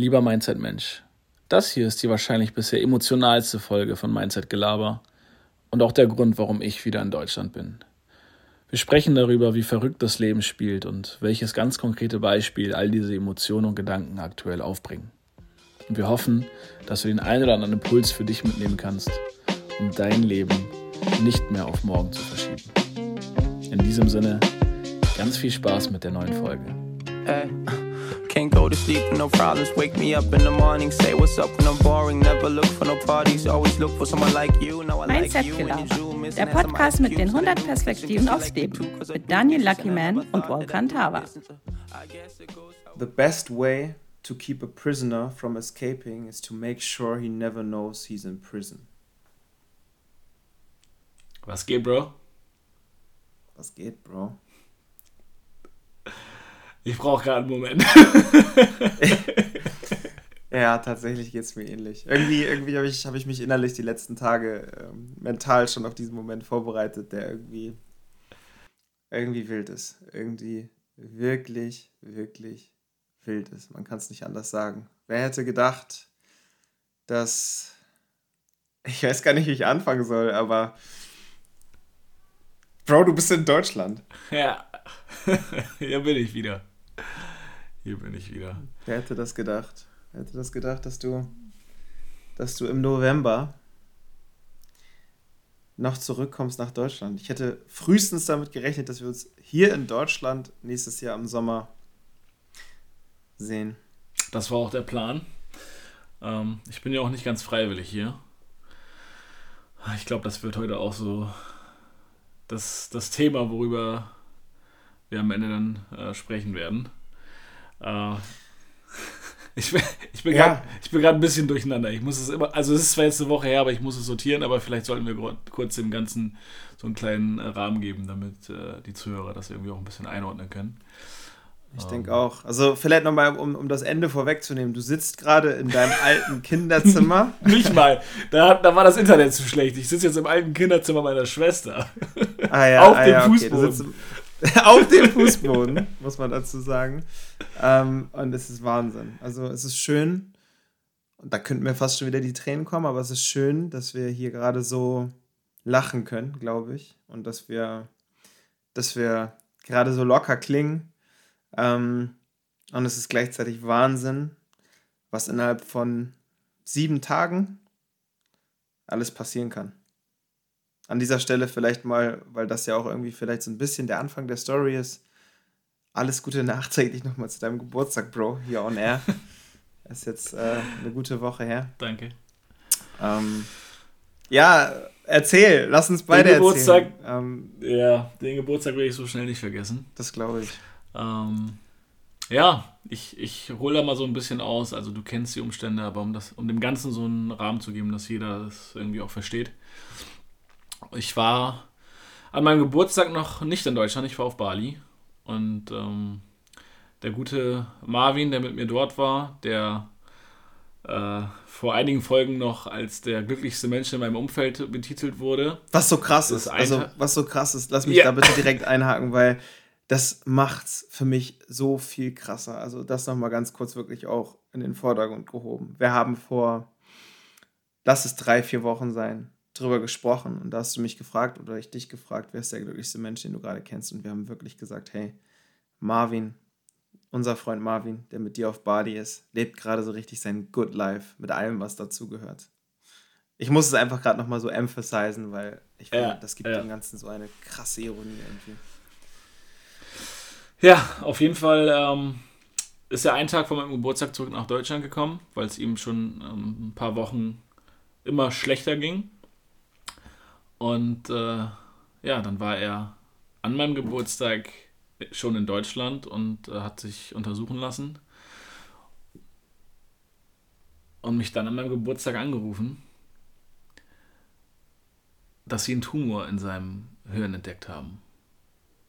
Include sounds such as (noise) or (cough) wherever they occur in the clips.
Lieber Mindset-Mensch, das hier ist die wahrscheinlich bisher emotionalste Folge von Mindset Gelaber und auch der Grund, warum ich wieder in Deutschland bin. Wir sprechen darüber, wie verrückt das Leben spielt und welches ganz konkrete Beispiel all diese Emotionen und Gedanken aktuell aufbringen. Und wir hoffen, dass du den einen oder anderen Impuls für dich mitnehmen kannst, um dein Leben nicht mehr auf morgen zu verschieben. In diesem Sinne, ganz viel Spaß mit der neuen Folge. Hey. Can't go to sleep with no problems. Wake me up in the morning. Say what's up when I'm boring. Never look for no parties. Always look for someone like you. Now I Mindset like you. Der Podcast mit den 100 Perspektiven aufs Leben. Mit Daniel Luckyman und Volkan Tava. The best way to keep a prisoner from escaping is to make sure he never knows he's in prison. Was geht, Bro? Was geht, Bro? Ich brauche gerade einen Moment. (laughs) ja, tatsächlich geht es mir ähnlich. Irgendwie, irgendwie habe ich, hab ich mich innerlich die letzten Tage ähm, mental schon auf diesen Moment vorbereitet, der irgendwie, irgendwie wild ist. Irgendwie wirklich, wirklich wild ist. Man kann es nicht anders sagen. Wer hätte gedacht, dass. Ich weiß gar nicht, wie ich anfangen soll, aber. Bro, du bist in Deutschland. Ja, (laughs) hier bin ich wieder. Hier bin ich wieder. Wer hätte das gedacht? Wer hätte das gedacht, dass du, dass du im November noch zurückkommst nach Deutschland? Ich hätte frühestens damit gerechnet, dass wir uns hier in Deutschland nächstes Jahr im Sommer sehen. Das war auch der Plan. Ähm, ich bin ja auch nicht ganz freiwillig hier. Ich glaube, das wird heute auch so das, das Thema, worüber wir am Ende dann äh, sprechen werden. Uh, ich bin, ich bin ja. gerade ein bisschen durcheinander. Ich muss es immer, also es ist zwar jetzt eine Woche her, aber ich muss es sortieren, aber vielleicht sollten wir kurz dem Ganzen so einen kleinen äh, Rahmen geben, damit äh, die Zuhörer das irgendwie auch ein bisschen einordnen können. Ich denke ähm. auch. Also vielleicht nochmal, um, um das Ende vorwegzunehmen. Du sitzt gerade in deinem alten (laughs) Kinderzimmer. Nicht mal. Da, da war das Internet zu schlecht. Ich sitze jetzt im alten Kinderzimmer meiner Schwester. Ah, ja, Auf ah, dem ja, Fußboden. Okay. (laughs) auf dem Fußboden, muss man dazu sagen. Ähm, und es ist Wahnsinn. Also es ist schön, und da könnten mir fast schon wieder die Tränen kommen, aber es ist schön, dass wir hier gerade so lachen können, glaube ich. Und dass wir, dass wir gerade so locker klingen. Ähm, und es ist gleichzeitig Wahnsinn, was innerhalb von sieben Tagen alles passieren kann an dieser Stelle vielleicht mal, weil das ja auch irgendwie vielleicht so ein bisschen der Anfang der Story ist. Alles Gute (laughs) nachträglich nochmal zu deinem Geburtstag, Bro, hier on air. (laughs) ist jetzt äh, eine gute Woche her. Danke. Ähm, ja, erzähl, lass uns beide den Geburtstag, erzählen. Ähm, ja, den Geburtstag will ich so schnell nicht vergessen. Das glaube ich. Ähm, ja, ich, ich hole da mal so ein bisschen aus. Also du kennst die Umstände, aber um, das, um dem Ganzen so einen Rahmen zu geben, dass jeder das irgendwie auch versteht. Ich war an meinem Geburtstag noch nicht in Deutschland, ich war auf Bali. Und ähm, der gute Marvin, der mit mir dort war, der äh, vor einigen Folgen noch als der glücklichste Mensch in meinem Umfeld betitelt wurde. Was so krass ist, also was so krass ist, lass mich ja. da bitte direkt einhaken, weil das macht's für mich so viel krasser. Also das nochmal ganz kurz wirklich auch in den Vordergrund gehoben. Wir haben vor, lass es drei, vier Wochen sein, drüber gesprochen und da hast du mich gefragt oder ich dich gefragt, wer ist der glücklichste Mensch, den du gerade kennst und wir haben wirklich gesagt, hey, Marvin, unser Freund Marvin, der mit dir auf Bali ist, lebt gerade so richtig sein Good Life mit allem, was dazugehört. Ich muss es einfach gerade nochmal so emphasisen, weil ich finde, das gibt ja. dem Ganzen so eine krasse Ironie irgendwie. Ja, auf jeden Fall ähm, ist er einen Tag vor meinem Geburtstag zurück nach Deutschland gekommen, weil es ihm schon ähm, ein paar Wochen immer schlechter ging. Und äh, ja, dann war er an meinem Geburtstag schon in Deutschland und äh, hat sich untersuchen lassen. Und mich dann an meinem Geburtstag angerufen, dass sie einen Tumor in seinem Hirn entdeckt haben.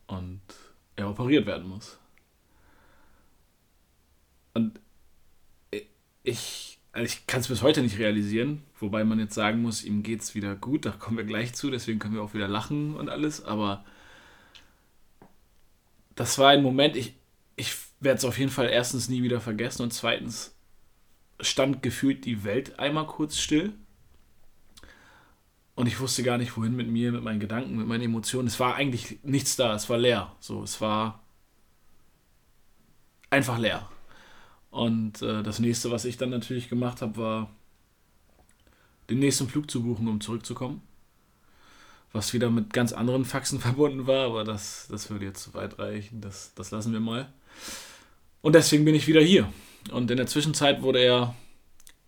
Und er operiert werden muss. Und ich also ich kann es bis heute nicht realisieren, wobei man jetzt sagen muss, ihm geht es wieder gut, da kommen wir gleich zu, deswegen können wir auch wieder lachen und alles, aber das war ein Moment, ich, ich werde es auf jeden Fall erstens nie wieder vergessen und zweitens stand gefühlt die Welt einmal kurz still. Und ich wusste gar nicht, wohin mit mir, mit meinen Gedanken, mit meinen Emotionen. Es war eigentlich nichts da, es war leer. So, es war einfach leer. Und äh, das nächste, was ich dann natürlich gemacht habe, war den nächsten Flug zu buchen, um zurückzukommen. Was wieder mit ganz anderen Faxen (laughs) verbunden war, aber das, das würde jetzt zu weit reichen. Das, das lassen wir mal. Und deswegen bin ich wieder hier. Und in der Zwischenzeit wurde er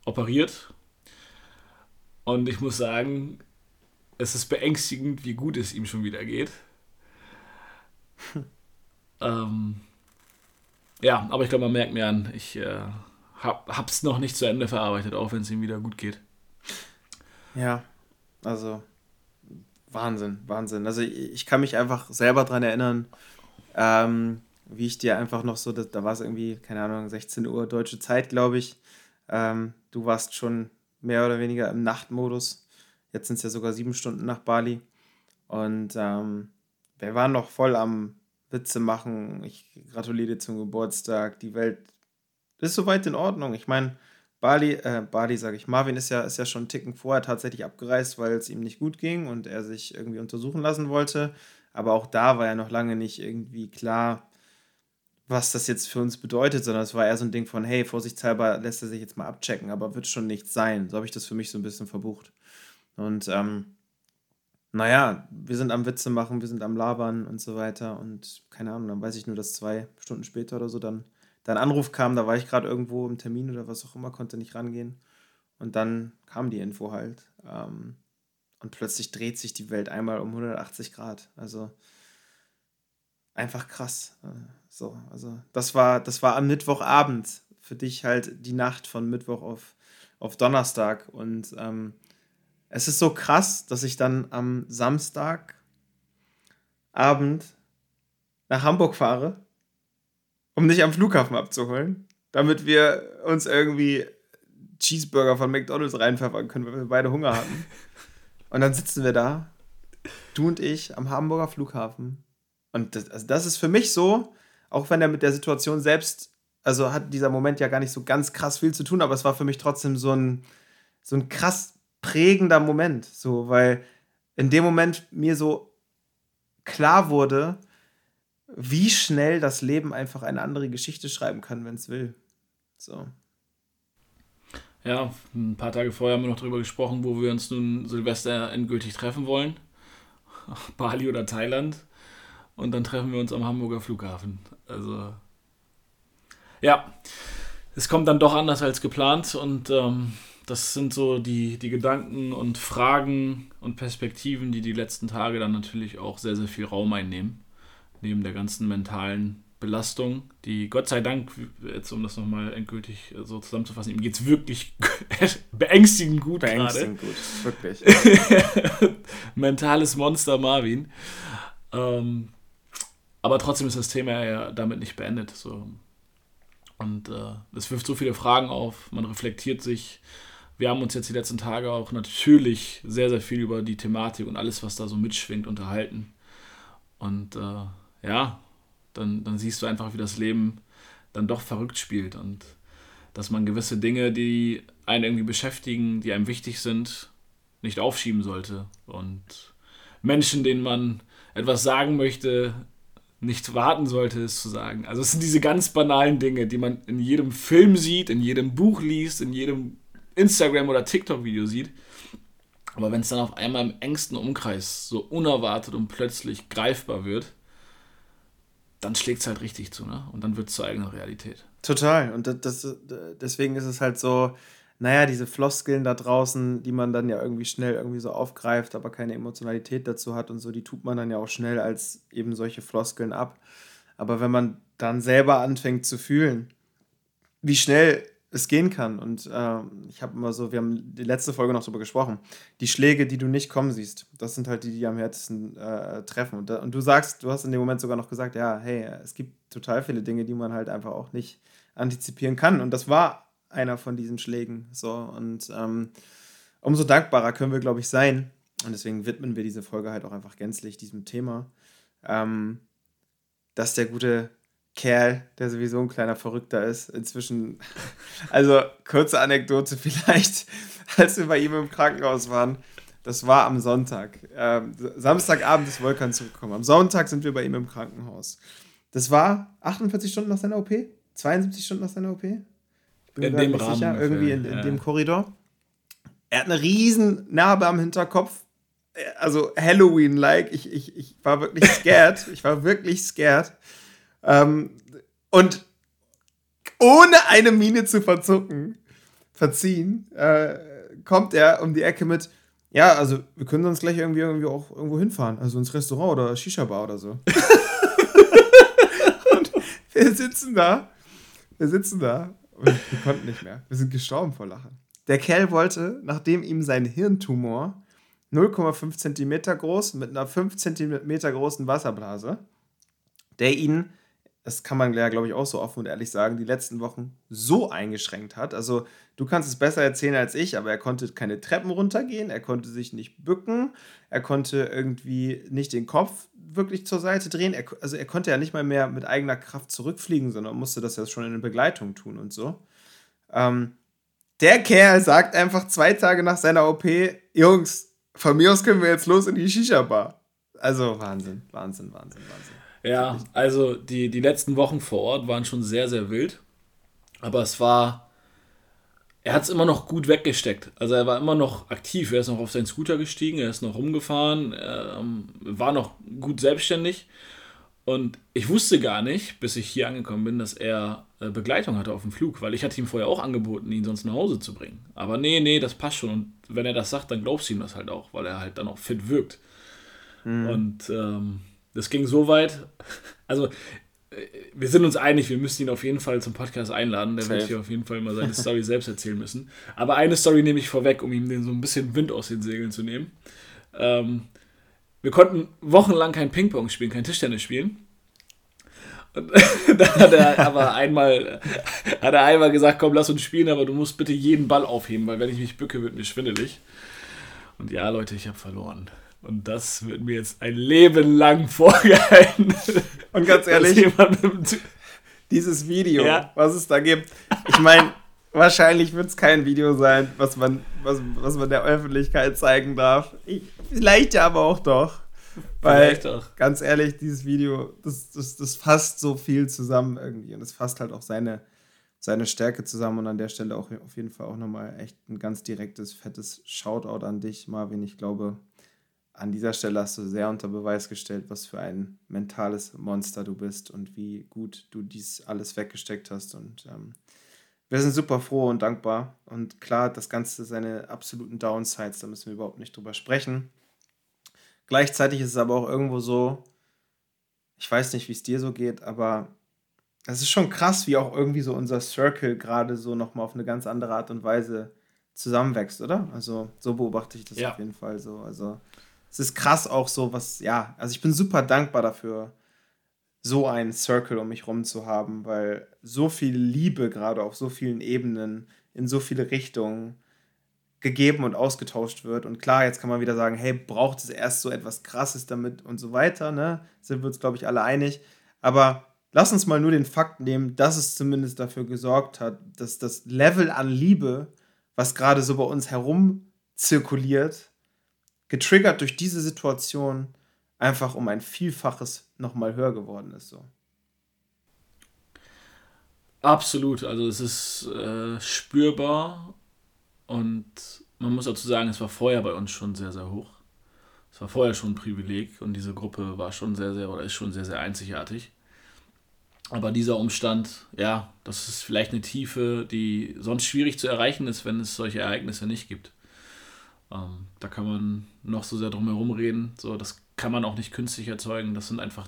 operiert. Und ich muss sagen, es ist beängstigend, wie gut es ihm schon wieder geht. (laughs) ähm, ja, aber ich glaube, man merkt mir an, ich äh, hab, es noch nicht zu Ende verarbeitet, auch wenn es ihm wieder gut geht. Ja, also Wahnsinn, Wahnsinn. Also ich, ich kann mich einfach selber daran erinnern, ähm, wie ich dir einfach noch so, da, da war es irgendwie, keine Ahnung, 16 Uhr deutsche Zeit, glaube ich. Ähm, du warst schon mehr oder weniger im Nachtmodus. Jetzt sind es ja sogar sieben Stunden nach Bali. Und ähm, wir waren noch voll am Witze machen. Ich gratuliere dir zum Geburtstag. Die Welt ist soweit in Ordnung. Ich meine, Bali, äh, Bali sage ich, Marvin ist ja, ist ja schon einen Ticken vorher tatsächlich abgereist, weil es ihm nicht gut ging und er sich irgendwie untersuchen lassen wollte. Aber auch da war ja noch lange nicht irgendwie klar, was das jetzt für uns bedeutet, sondern es war eher so ein Ding von, hey, vorsichtshalber lässt er sich jetzt mal abchecken, aber wird schon nichts sein. So habe ich das für mich so ein bisschen verbucht. Und ähm, naja, wir sind am Witze machen, wir sind am Labern und so weiter. Und keine Ahnung, dann weiß ich nur, dass zwei Stunden später oder so dann dein Anruf kam, da war ich gerade irgendwo im Termin oder was auch immer, konnte nicht rangehen. Und dann kam die Info halt. Ähm, und plötzlich dreht sich die Welt einmal um 180 Grad. Also einfach krass. Äh, so, also das war, das war am Mittwochabend für dich halt die Nacht von Mittwoch auf, auf Donnerstag. Und ähm, es ist so krass, dass ich dann am Samstagabend nach Hamburg fahre, um dich am Flughafen abzuholen, damit wir uns irgendwie Cheeseburger von McDonalds reinpfeffern können, weil wir beide Hunger hatten. (laughs) Und dann sitzen wir da, du und ich, am Hamburger Flughafen und das, also das ist für mich so, auch wenn er mit der Situation selbst, also hat dieser Moment ja gar nicht so ganz krass viel zu tun, aber es war für mich trotzdem so ein, so ein krass prägender Moment, so, weil in dem Moment mir so klar wurde, wie schnell das Leben einfach eine andere Geschichte schreiben kann, wenn es will. So. Ja, ein paar Tage vorher haben wir noch darüber gesprochen, wo wir uns nun Silvester endgültig treffen wollen. (laughs) Bali oder Thailand und dann treffen wir uns am Hamburger Flughafen. Also ja, es kommt dann doch anders als geplant und ähm, das sind so die, die Gedanken und Fragen und Perspektiven, die die letzten Tage dann natürlich auch sehr, sehr viel Raum einnehmen, neben der ganzen mentalen Belastung, die Gott sei Dank, jetzt um das nochmal endgültig so zusammenzufassen, ihm geht es wirklich (laughs) beängstigend gut. Beängstigend grade. gut, wirklich. (laughs) Mentales Monster Marvin. Ähm, aber trotzdem ist das Thema ja damit nicht beendet. So. Und äh, es wirft so viele Fragen auf, man reflektiert sich. Wir haben uns jetzt die letzten Tage auch natürlich sehr, sehr viel über die Thematik und alles, was da so mitschwingt, unterhalten. Und äh, ja, dann, dann siehst du einfach, wie das Leben dann doch verrückt spielt und dass man gewisse Dinge, die einen irgendwie beschäftigen, die einem wichtig sind, nicht aufschieben sollte. Und Menschen, denen man etwas sagen möchte, nicht warten sollte, es zu sagen. Also es sind diese ganz banalen Dinge, die man in jedem Film sieht, in jedem Buch liest, in jedem Instagram- oder TikTok-Video sieht. Aber wenn es dann auf einmal im engsten Umkreis so unerwartet und plötzlich greifbar wird, dann schlägt es halt richtig zu, ne? Und dann wird es zur eigenen Realität. Total. Und das, das, deswegen ist es halt so, naja, diese Floskeln da draußen, die man dann ja irgendwie schnell irgendwie so aufgreift, aber keine Emotionalität dazu hat und so, die tut man dann ja auch schnell als eben solche Floskeln ab. Aber wenn man dann selber anfängt zu fühlen, wie schnell es gehen kann. Und äh, ich habe immer so, wir haben die letzte Folge noch darüber gesprochen, die Schläge, die du nicht kommen siehst, das sind halt die, die am härtesten äh, treffen. Und, und, du sagst, du hast in dem Moment sogar noch gesagt, ja, hey, es gibt total viele Dinge, die man halt einfach auch nicht antizipieren kann. Und das war einer von diesen Schlägen. So, und ähm, umso dankbarer können wir, glaube ich, sein. Und deswegen widmen wir diese Folge halt auch einfach gänzlich diesem Thema. Ähm, dass der gute Kerl, der sowieso ein kleiner Verrückter ist, inzwischen, also kurze Anekdote (laughs) vielleicht, als wir bei ihm im Krankenhaus waren, das war am Sonntag. Ähm, Samstagabend ist Volkan zurückgekommen. Am Sonntag sind wir bei ihm im Krankenhaus. Das war 48 Stunden nach seiner OP? 72 Stunden nach seiner OP? Ich bin in dem Rahmen sicher, irgendwie in, in ja. dem Korridor. Er hat eine riesen Narbe am Hinterkopf. Also Halloween-like. Ich, ich, ich war wirklich scared. ich war wirklich scared. Ähm, und ohne eine Miene zu verzucken, verziehen, äh, kommt er um die Ecke mit, ja, also wir können uns gleich irgendwie, irgendwie auch irgendwo hinfahren. Also ins Restaurant oder Shisha-Bar oder so. (laughs) und wir sitzen da. Wir sitzen da und wir konnten nicht mehr. Wir sind gestorben vor Lachen. Der Kerl wollte, nachdem ihm sein Hirntumor 0,5 Zentimeter groß mit einer 5 Zentimeter großen Wasserblase, der ihn das kann man ja, glaube ich, auch so offen und ehrlich sagen, die letzten Wochen so eingeschränkt hat. Also du kannst es besser erzählen als ich, aber er konnte keine Treppen runtergehen, er konnte sich nicht bücken, er konnte irgendwie nicht den Kopf wirklich zur Seite drehen. Er, also er konnte ja nicht mal mehr mit eigener Kraft zurückfliegen, sondern musste das ja schon in Begleitung tun und so. Ähm, der Kerl sagt einfach zwei Tage nach seiner OP, Jungs, von mir aus können wir jetzt los in die Shisha-Bar. Also Wahnsinn, Wahnsinn, Wahnsinn, Wahnsinn. Ja, also die, die letzten Wochen vor Ort waren schon sehr, sehr wild. Aber es war. Er hat es immer noch gut weggesteckt. Also er war immer noch aktiv. Er ist noch auf seinen Scooter gestiegen, er ist noch rumgefahren, ähm, war noch gut selbstständig. Und ich wusste gar nicht, bis ich hier angekommen bin, dass er äh, Begleitung hatte auf dem Flug, weil ich hatte ihm vorher auch angeboten, ihn sonst nach Hause zu bringen. Aber nee, nee, das passt schon. Und wenn er das sagt, dann glaubst du ihm das halt auch, weil er halt dann auch fit wirkt. Mhm. Und ähm, das ging so weit. Also, äh, wir sind uns einig, wir müssen ihn auf jeden Fall zum Podcast einladen. Der wird hier auf jeden Fall mal seine Story (laughs) selbst erzählen müssen. Aber eine Story nehme ich vorweg, um ihm so ein bisschen Wind aus den Segeln zu nehmen. Ähm, wir konnten wochenlang kein Ping-Pong spielen, kein Tischtennis spielen. Und (laughs) dann hat er aber einmal, hat er einmal gesagt, komm, lass uns spielen, aber du musst bitte jeden Ball aufheben, weil wenn ich mich bücke, wird mir schwindelig. Und ja, Leute, ich habe verloren. Und das wird mir jetzt ein Leben lang (laughs) vorgehalten. Und ganz ehrlich, dieses Video, ja. was es da gibt, ich meine, wahrscheinlich wird es kein Video sein, was man, was, was man der Öffentlichkeit zeigen darf. Ich, vielleicht ja aber auch doch. Weil, auch. ganz ehrlich, dieses Video, das, das, das fasst so viel zusammen irgendwie. Und es fasst halt auch seine, seine Stärke zusammen. Und an der Stelle auch auf jeden Fall auch nochmal echt ein ganz direktes, fettes Shoutout an dich, Marvin. Ich glaube, an dieser Stelle hast du sehr unter Beweis gestellt, was für ein mentales Monster du bist und wie gut du dies alles weggesteckt hast. Und ähm, wir sind super froh und dankbar. Und klar, das Ganze seine absoluten Downsides, da müssen wir überhaupt nicht drüber sprechen. Gleichzeitig ist es aber auch irgendwo so, ich weiß nicht, wie es dir so geht, aber es ist schon krass, wie auch irgendwie so unser Circle gerade so nochmal auf eine ganz andere Art und Weise zusammenwächst, oder? Also so beobachte ich das ja. auf jeden Fall so. Also es ist krass auch so, was, ja, also ich bin super dankbar dafür, so einen Circle um mich rum zu haben, weil so viel Liebe gerade auf so vielen Ebenen in so viele Richtungen gegeben und ausgetauscht wird. Und klar, jetzt kann man wieder sagen, hey, braucht es erst so etwas Krasses damit und so weiter, ne? Sind wir uns, glaube ich, alle einig. Aber lass uns mal nur den Fakt nehmen, dass es zumindest dafür gesorgt hat, dass das Level an Liebe, was gerade so bei uns herum zirkuliert, getriggert durch diese Situation einfach um ein Vielfaches nochmal höher geworden ist. So. Absolut, also es ist äh, spürbar und man muss dazu sagen, es war vorher bei uns schon sehr, sehr hoch. Es war vorher schon ein Privileg und diese Gruppe war schon sehr, sehr oder ist schon sehr, sehr einzigartig. Aber dieser Umstand, ja, das ist vielleicht eine Tiefe, die sonst schwierig zu erreichen ist, wenn es solche Ereignisse nicht gibt. Ähm, da kann man noch so sehr drum herum reden. So, das kann man auch nicht künstlich erzeugen. Das sind einfach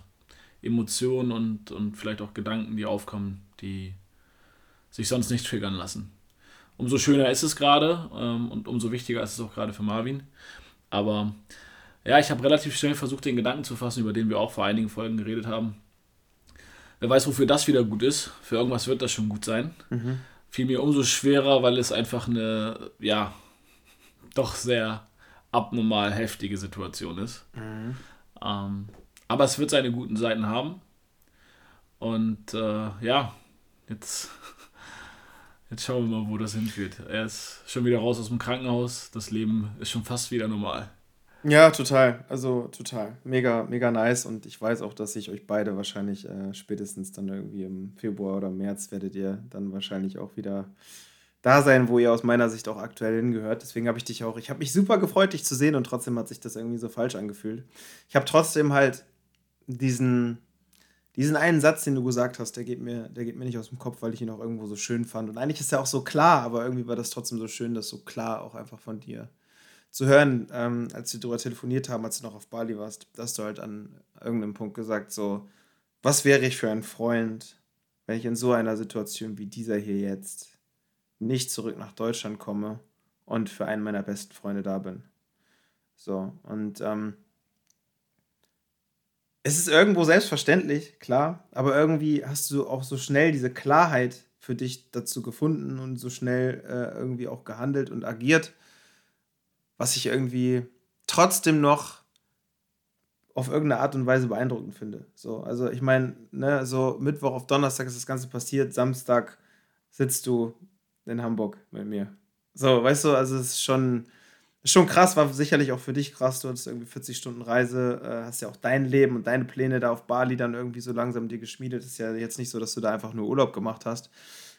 Emotionen und, und vielleicht auch Gedanken, die aufkommen, die sich sonst nicht triggern lassen. Umso schöner ist es gerade ähm, und umso wichtiger ist es auch gerade für Marvin. Aber ja, ich habe relativ schnell versucht, den Gedanken zu fassen, über den wir auch vor einigen Folgen geredet haben. Wer weiß, wofür das wieder gut ist. Für irgendwas wird das schon gut sein. Mhm. Fiel mir umso schwerer, weil es einfach eine, ja, doch sehr abnormal heftige Situation ist. Mhm. Ähm, aber es wird seine guten Seiten haben. Und äh, ja, jetzt, (laughs) jetzt schauen wir mal, wo das hinführt. Er ist schon wieder raus aus dem Krankenhaus. Das Leben ist schon fast wieder normal. Ja, total. Also total. Mega, mega nice. Und ich weiß auch, dass ich euch beide wahrscheinlich äh, spätestens dann irgendwie im Februar oder März werdet ihr dann wahrscheinlich auch wieder da sein, wo ihr aus meiner Sicht auch aktuell hingehört. Deswegen habe ich dich auch, ich habe mich super gefreut, dich zu sehen und trotzdem hat sich das irgendwie so falsch angefühlt. Ich habe trotzdem halt diesen, diesen einen Satz, den du gesagt hast, der geht, mir, der geht mir nicht aus dem Kopf, weil ich ihn auch irgendwo so schön fand. Und eigentlich ist er auch so klar, aber irgendwie war das trotzdem so schön, das so klar auch einfach von dir zu hören, ähm, als wir darüber telefoniert haben, als du noch auf Bali warst, dass du halt an irgendeinem Punkt gesagt so, was wäre ich für ein Freund, wenn ich in so einer Situation wie dieser hier jetzt nicht zurück nach Deutschland komme und für einen meiner besten Freunde da bin. So, und ähm, es ist irgendwo selbstverständlich, klar, aber irgendwie hast du auch so schnell diese Klarheit für dich dazu gefunden und so schnell äh, irgendwie auch gehandelt und agiert, was ich irgendwie trotzdem noch auf irgendeine Art und Weise beeindruckend finde. So, also ich meine, ne, so Mittwoch auf Donnerstag ist das Ganze passiert, Samstag sitzt du in Hamburg mit mir. So, weißt du, also es ist schon, schon krass, war sicherlich auch für dich krass. Du hattest irgendwie 40 Stunden Reise, äh, hast ja auch dein Leben und deine Pläne da auf Bali dann irgendwie so langsam dir geschmiedet. Ist ja jetzt nicht so, dass du da einfach nur Urlaub gemacht hast.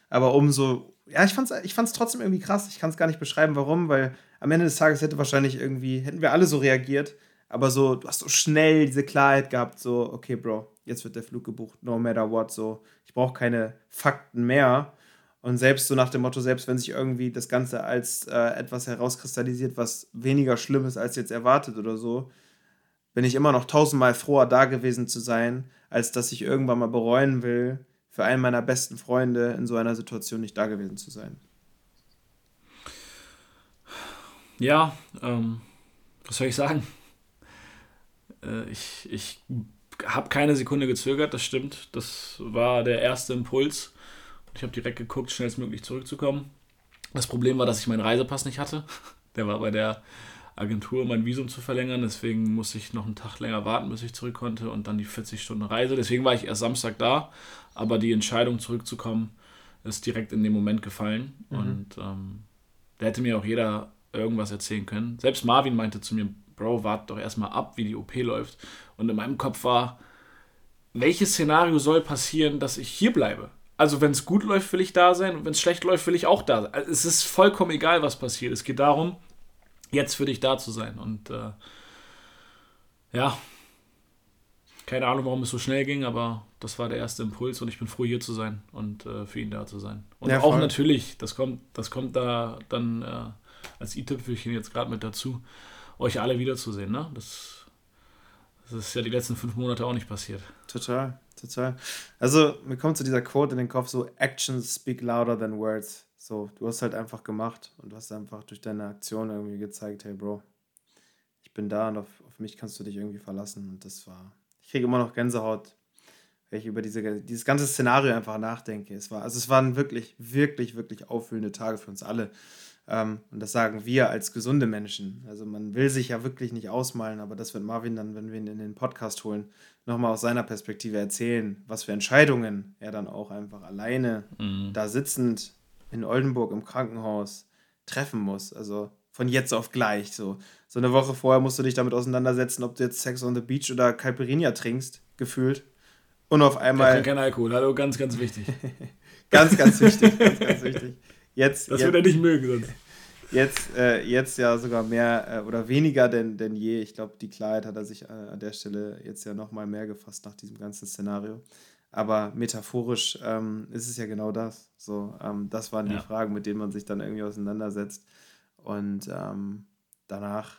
Aber umso, ja, ich fand's, ich fand's trotzdem irgendwie krass. Ich kann es gar nicht beschreiben, warum, weil am Ende des Tages hätte wahrscheinlich irgendwie, hätten wir alle so reagiert. Aber so, du hast so schnell diese Klarheit gehabt, so, okay, Bro, jetzt wird der Flug gebucht, no matter what, so, ich brauche keine Fakten mehr. Und selbst so nach dem Motto, selbst wenn sich irgendwie das Ganze als äh, etwas herauskristallisiert, was weniger schlimm ist als jetzt erwartet oder so, bin ich immer noch tausendmal froher, da gewesen zu sein, als dass ich irgendwann mal bereuen will, für einen meiner besten Freunde in so einer Situation nicht da gewesen zu sein. Ja, ähm, was soll ich sagen? Äh, ich ich habe keine Sekunde gezögert, das stimmt. Das war der erste Impuls. Ich habe direkt geguckt, schnellstmöglich zurückzukommen. Das Problem war, dass ich meinen Reisepass nicht hatte. (laughs) Der war bei der Agentur, mein Visum zu verlängern. Deswegen musste ich noch einen Tag länger warten, bis ich zurück konnte und dann die 40 Stunden Reise. Deswegen war ich erst Samstag da. Aber die Entscheidung zurückzukommen ist direkt in dem Moment gefallen. Mhm. Und ähm, da hätte mir auch jeder irgendwas erzählen können. Selbst Marvin meinte zu mir, Bro, wart doch erstmal ab, wie die OP läuft. Und in meinem Kopf war, welches Szenario soll passieren, dass ich hier bleibe? Also wenn es gut läuft, will ich da sein und wenn es schlecht läuft, will ich auch da sein. Also, es ist vollkommen egal, was passiert. Es geht darum, jetzt für dich da zu sein. Und äh, ja, keine Ahnung, warum es so schnell ging, aber das war der erste Impuls und ich bin froh, hier zu sein und äh, für ihn da zu sein. Und ja, auch natürlich, das kommt, das kommt da dann äh, als i-Tüpfelchen jetzt gerade mit dazu, euch alle wiederzusehen. Ne? Das, das ist ja die letzten fünf Monate auch nicht passiert. Total total. Also, mir kommt zu dieser Quote in den Kopf so: Actions speak louder than words. So, du hast halt einfach gemacht und du hast einfach durch deine Aktion irgendwie gezeigt: hey, Bro, ich bin da und auf, auf mich kannst du dich irgendwie verlassen. Und das war. Ich kriege immer noch Gänsehaut, wenn ich über diese, dieses ganze Szenario einfach nachdenke. Es war, also es waren wirklich, wirklich, wirklich auffüllende Tage für uns alle. Ähm, und das sagen wir als gesunde Menschen. Also man will sich ja wirklich nicht ausmalen, aber das wird Marvin dann, wenn wir ihn in den Podcast holen, nochmal aus seiner Perspektive erzählen, was für Entscheidungen er dann auch einfach alleine mhm. da sitzend in Oldenburg im Krankenhaus treffen muss. Also von jetzt auf gleich. So. so eine Woche vorher musst du dich damit auseinandersetzen, ob du jetzt Sex on the Beach oder Caipirinha trinkst, gefühlt. Und auf einmal. Kein Alkohol, hallo, (laughs) ganz, ganz wichtig. ganz, ganz wichtig, ganz, ganz wichtig. Jetzt, das jetzt, wird er nicht mögen sonst. Jetzt, äh, jetzt ja sogar mehr äh, oder weniger denn, denn je. Ich glaube, die Klarheit hat er sich äh, an der Stelle jetzt ja nochmal mehr gefasst nach diesem ganzen Szenario. Aber metaphorisch ähm, ist es ja genau das. So, ähm, das waren ja. die Fragen, mit denen man sich dann irgendwie auseinandersetzt. Und ähm, danach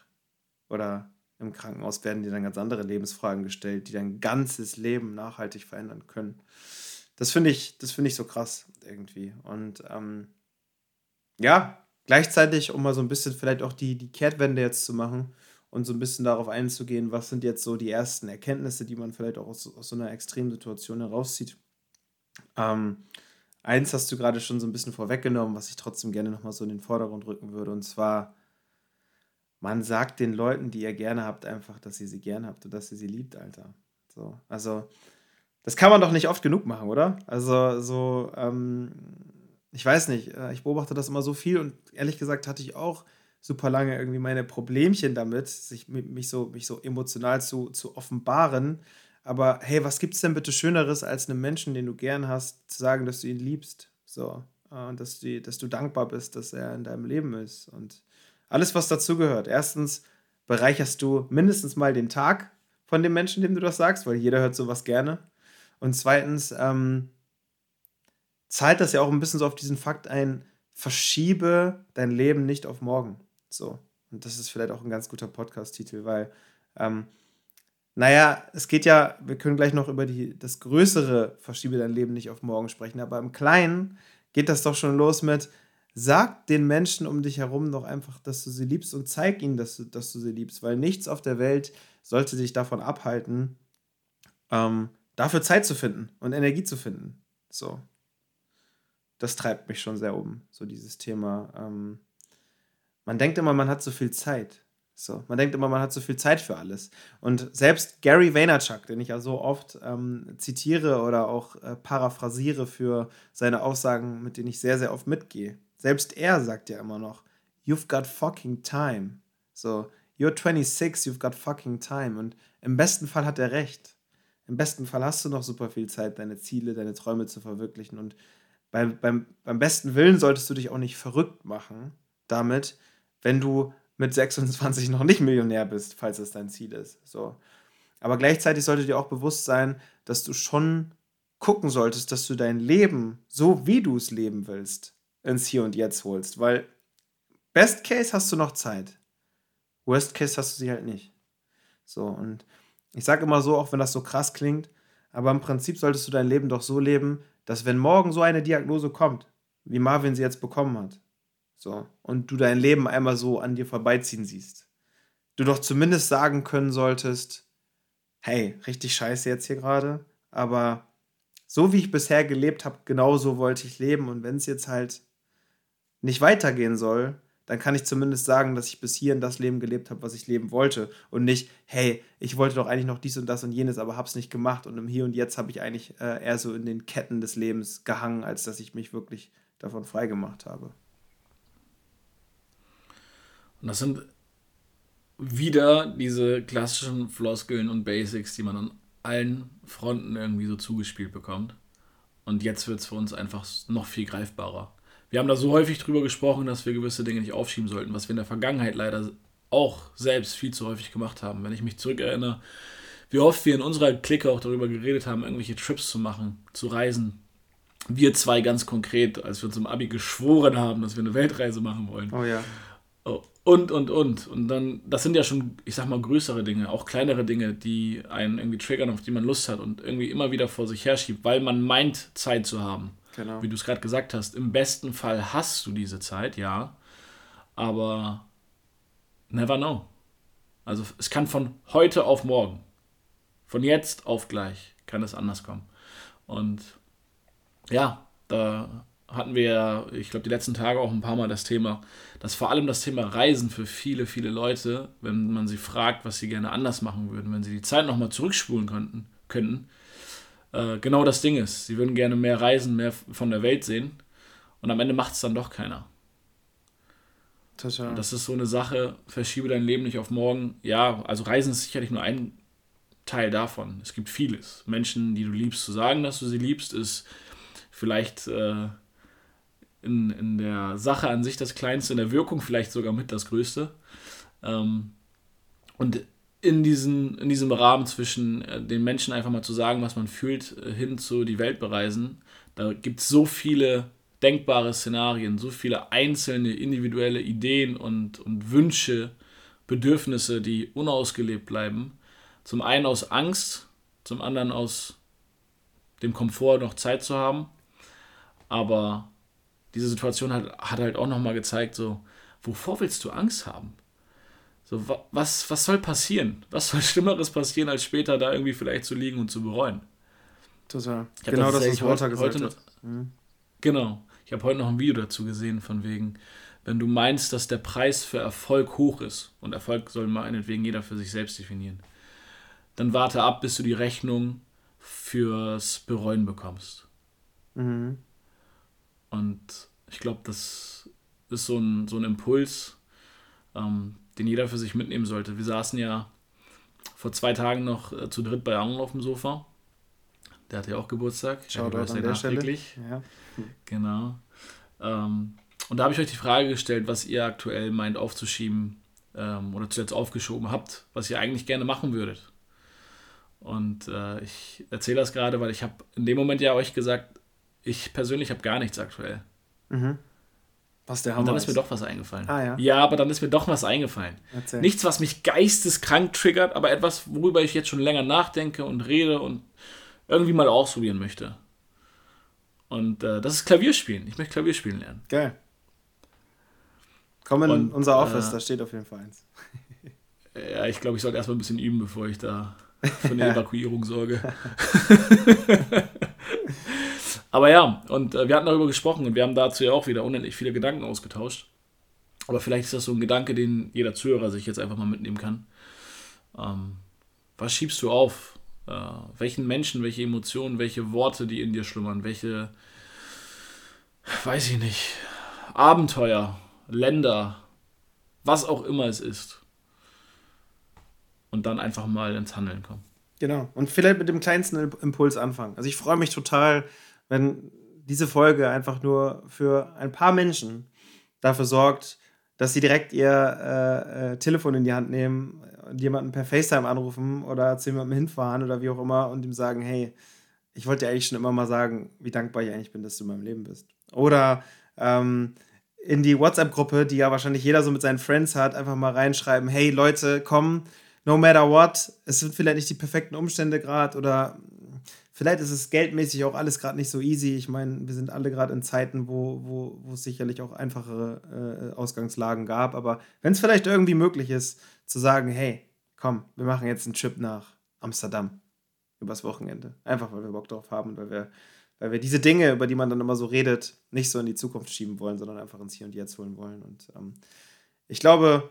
oder im Krankenhaus werden dir dann ganz andere Lebensfragen gestellt, die dein ganzes Leben nachhaltig verändern können. Das finde ich, das finde ich so krass irgendwie. Und ähm, ja, gleichzeitig, um mal so ein bisschen vielleicht auch die, die Kehrtwende jetzt zu machen und so ein bisschen darauf einzugehen, was sind jetzt so die ersten Erkenntnisse, die man vielleicht auch aus, aus so einer extremen Situation herauszieht. Ähm, eins hast du gerade schon so ein bisschen vorweggenommen, was ich trotzdem gerne nochmal so in den Vordergrund rücken würde, und zwar, man sagt den Leuten, die ihr gerne habt, einfach, dass ihr sie gerne habt und dass ihr sie liebt, Alter. So, also das kann man doch nicht oft genug machen, oder? Also so, ähm, ich weiß nicht, äh, ich beobachte das immer so viel und ehrlich gesagt hatte ich auch super lange irgendwie meine Problemchen damit, sich mich so, mich so emotional zu, zu offenbaren. Aber hey, was gibt's denn bitte Schöneres, als einem Menschen, den du gern hast, zu sagen, dass du ihn liebst? So, äh, dass, du, dass du dankbar bist, dass er in deinem Leben ist. Und alles, was dazugehört. Erstens bereicherst du mindestens mal den Tag von dem Menschen, dem du das sagst, weil jeder hört sowas gerne. Und zweitens ähm, zahlt das ja auch ein bisschen so auf diesen Fakt ein, verschiebe dein Leben nicht auf morgen. So. Und das ist vielleicht auch ein ganz guter Podcast-Titel, weil, ähm, naja, es geht ja, wir können gleich noch über die, das größere Verschiebe dein Leben nicht auf morgen sprechen, aber im Kleinen geht das doch schon los mit, sag den Menschen um dich herum doch einfach, dass du sie liebst und zeig ihnen, dass du, dass du sie liebst, weil nichts auf der Welt sollte dich davon abhalten, ähm, dafür Zeit zu finden und Energie zu finden. So. Das treibt mich schon sehr um, so dieses Thema. Ähm, man denkt immer, man hat so viel Zeit. So, man denkt immer, man hat so viel Zeit für alles. Und selbst Gary Vaynerchuk, den ich ja so oft ähm, zitiere oder auch äh, paraphrasiere für seine Aussagen, mit denen ich sehr, sehr oft mitgehe, selbst er sagt ja immer noch, you've got fucking time. So, you're 26, you've got fucking time. Und im besten Fall hat er recht. Im besten Fall hast du noch super viel Zeit, deine Ziele, deine Träume zu verwirklichen. Und beim, beim, beim besten Willen solltest du dich auch nicht verrückt machen damit, wenn du mit 26 noch nicht Millionär bist, falls es dein Ziel ist. So. Aber gleichzeitig sollte dir auch bewusst sein, dass du schon gucken solltest, dass du dein Leben, so wie du es leben willst, ins Hier und Jetzt holst. Weil Best Case hast du noch Zeit. Worst Case hast du sie halt nicht. So, und ich sage immer so, auch wenn das so krass klingt, aber im Prinzip solltest du dein Leben doch so leben, dass wenn morgen so eine Diagnose kommt, wie Marvin sie jetzt bekommen hat, so, und du dein Leben einmal so an dir vorbeiziehen siehst. Du doch zumindest sagen können solltest, hey, richtig scheiße jetzt hier gerade, aber so wie ich bisher gelebt habe, genau so wollte ich leben. Und wenn es jetzt halt nicht weitergehen soll, dann kann ich zumindest sagen, dass ich bis hierhin das Leben gelebt habe, was ich leben wollte. Und nicht, hey, ich wollte doch eigentlich noch dies und das und jenes, aber hab's nicht gemacht. Und im Hier und Jetzt habe ich eigentlich äh, eher so in den Ketten des Lebens gehangen, als dass ich mich wirklich davon frei gemacht habe. Und das sind wieder diese klassischen Floskeln und Basics, die man an allen Fronten irgendwie so zugespielt bekommt. Und jetzt wird es für uns einfach noch viel greifbarer. Wir haben da so häufig drüber gesprochen, dass wir gewisse Dinge nicht aufschieben sollten, was wir in der Vergangenheit leider auch selbst viel zu häufig gemacht haben. Wenn ich mich zurückerinnere, wie oft wir in unserer Clique auch darüber geredet haben, irgendwelche Trips zu machen, zu reisen. Wir zwei ganz konkret, als wir uns im Abi geschworen haben, dass wir eine Weltreise machen wollen. Oh ja. Oh, und, und, und. Und dann, das sind ja schon, ich sag mal, größere Dinge, auch kleinere Dinge, die einen irgendwie triggern, auf die man Lust hat und irgendwie immer wieder vor sich herschiebt, weil man meint, Zeit zu haben. Genau. Wie du es gerade gesagt hast, im besten Fall hast du diese Zeit, ja. Aber never know. Also es kann von heute auf morgen, von jetzt auf gleich, kann es anders kommen. Und ja, da hatten wir ja, ich glaube, die letzten Tage auch ein paar Mal das Thema, dass vor allem das Thema Reisen für viele, viele Leute, wenn man sie fragt, was sie gerne anders machen würden, wenn sie die Zeit nochmal zurückspulen könnten, könnten, äh, genau das Ding ist. Sie würden gerne mehr reisen, mehr von der Welt sehen und am Ende macht es dann doch keiner. Total. Und das ist so eine Sache, verschiebe dein Leben nicht auf morgen. Ja, also Reisen ist sicherlich nur ein Teil davon. Es gibt vieles. Menschen, die du liebst, zu sagen, dass du sie liebst, ist vielleicht äh, in, in der Sache an sich das Kleinste, in der Wirkung vielleicht sogar mit das Größte. Ähm, und in, diesen, in diesem Rahmen zwischen äh, den Menschen einfach mal zu sagen, was man fühlt, äh, hin zu die Welt bereisen, da gibt es so viele denkbare Szenarien, so viele einzelne individuelle Ideen und, und Wünsche, Bedürfnisse, die unausgelebt bleiben. Zum einen aus Angst, zum anderen aus dem Komfort, noch Zeit zu haben. Aber diese Situation hat, hat halt auch nochmal gezeigt, so, wovor willst du Angst haben? So, was, was soll passieren? Was soll Schlimmeres passieren, als später da irgendwie vielleicht zu liegen und zu bereuen? Total. Genau das, was Walter gesagt heute hat. Mhm. Genau. Ich habe heute noch ein Video dazu gesehen, von wegen, wenn du meinst, dass der Preis für Erfolg hoch ist, und Erfolg soll meinetwegen jeder für sich selbst definieren, dann warte ab, bis du die Rechnung fürs Bereuen bekommst. Mhm. Und ich glaube, das ist so ein, so ein Impuls, ähm, den jeder für sich mitnehmen sollte. Wir saßen ja vor zwei Tagen noch äh, zu dritt bei Arnold auf dem Sofa. Der hatte ja auch Geburtstag. Schaut an der. Stelle. Ja. Genau. Ähm, und da habe ich euch die Frage gestellt, was ihr aktuell meint aufzuschieben ähm, oder zuletzt aufgeschoben habt, was ihr eigentlich gerne machen würdet. Und äh, ich erzähle das gerade, weil ich habe in dem Moment ja euch gesagt, ich persönlich habe gar nichts aktuell. Mhm. Was der Hammer Und dann ist, ist mir doch was eingefallen. Ah, ja. ja, aber dann ist mir doch was eingefallen. Erzähl. Nichts, was mich geisteskrank triggert, aber etwas, worüber ich jetzt schon länger nachdenke und rede und irgendwie mal ausprobieren möchte. Und äh, das ist Klavierspielen. Ich möchte Klavierspielen lernen. Geil. Komm in und, unser Office, äh, da steht auf jeden Fall eins. (laughs) ja, ich glaube, ich sollte erstmal ein bisschen üben, bevor ich da für eine (laughs) Evakuierung sorge. (laughs) Aber ja, und äh, wir hatten darüber gesprochen und wir haben dazu ja auch wieder unendlich viele Gedanken ausgetauscht. Aber vielleicht ist das so ein Gedanke, den jeder Zuhörer sich jetzt einfach mal mitnehmen kann. Ähm, was schiebst du auf? Äh, welchen Menschen, welche Emotionen, welche Worte, die in dir schlummern, welche, weiß ich nicht, Abenteuer, Länder, was auch immer es ist. Und dann einfach mal ins Handeln kommen. Genau. Und vielleicht mit dem kleinsten Impuls anfangen. Also ich freue mich total, wenn diese Folge einfach nur für ein paar Menschen dafür sorgt, dass sie direkt ihr äh, äh, Telefon in die Hand nehmen und jemanden per FaceTime anrufen oder zu jemandem hinfahren oder wie auch immer und ihm sagen, hey, ich wollte dir eigentlich schon immer mal sagen, wie dankbar ich eigentlich bin, dass du in meinem Leben bist. Oder ähm, in die WhatsApp-Gruppe, die ja wahrscheinlich jeder so mit seinen Friends hat, einfach mal reinschreiben, hey Leute, komm, no matter what, es sind vielleicht nicht die perfekten Umstände gerade oder vielleicht ist es geldmäßig auch alles gerade nicht so easy. Ich meine, wir sind alle gerade in Zeiten, wo, wo, wo es sicherlich auch einfachere äh, Ausgangslagen gab. Aber wenn es vielleicht irgendwie möglich ist, zu sagen, hey, komm, wir machen jetzt einen Trip nach Amsterdam übers Wochenende. Einfach weil wir Bock drauf haben, weil wir, weil wir diese Dinge, über die man dann immer so redet, nicht so in die Zukunft schieben wollen, sondern einfach ins Hier und Jetzt holen wollen. Und ähm, ich glaube,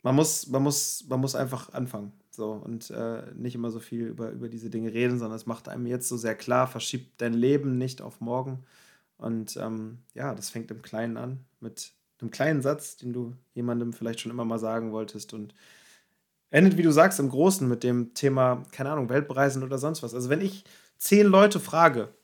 man muss, man muss, man muss einfach anfangen. So, und äh, nicht immer so viel über, über diese Dinge reden, sondern es macht einem jetzt so sehr klar, verschiebt dein Leben nicht auf morgen. Und ähm, ja, das fängt im Kleinen an, mit einem kleinen Satz, den du jemandem vielleicht schon immer mal sagen wolltest und endet, wie du sagst, im Großen mit dem Thema, keine Ahnung, Weltreisen oder sonst was. Also wenn ich zehn Leute frage,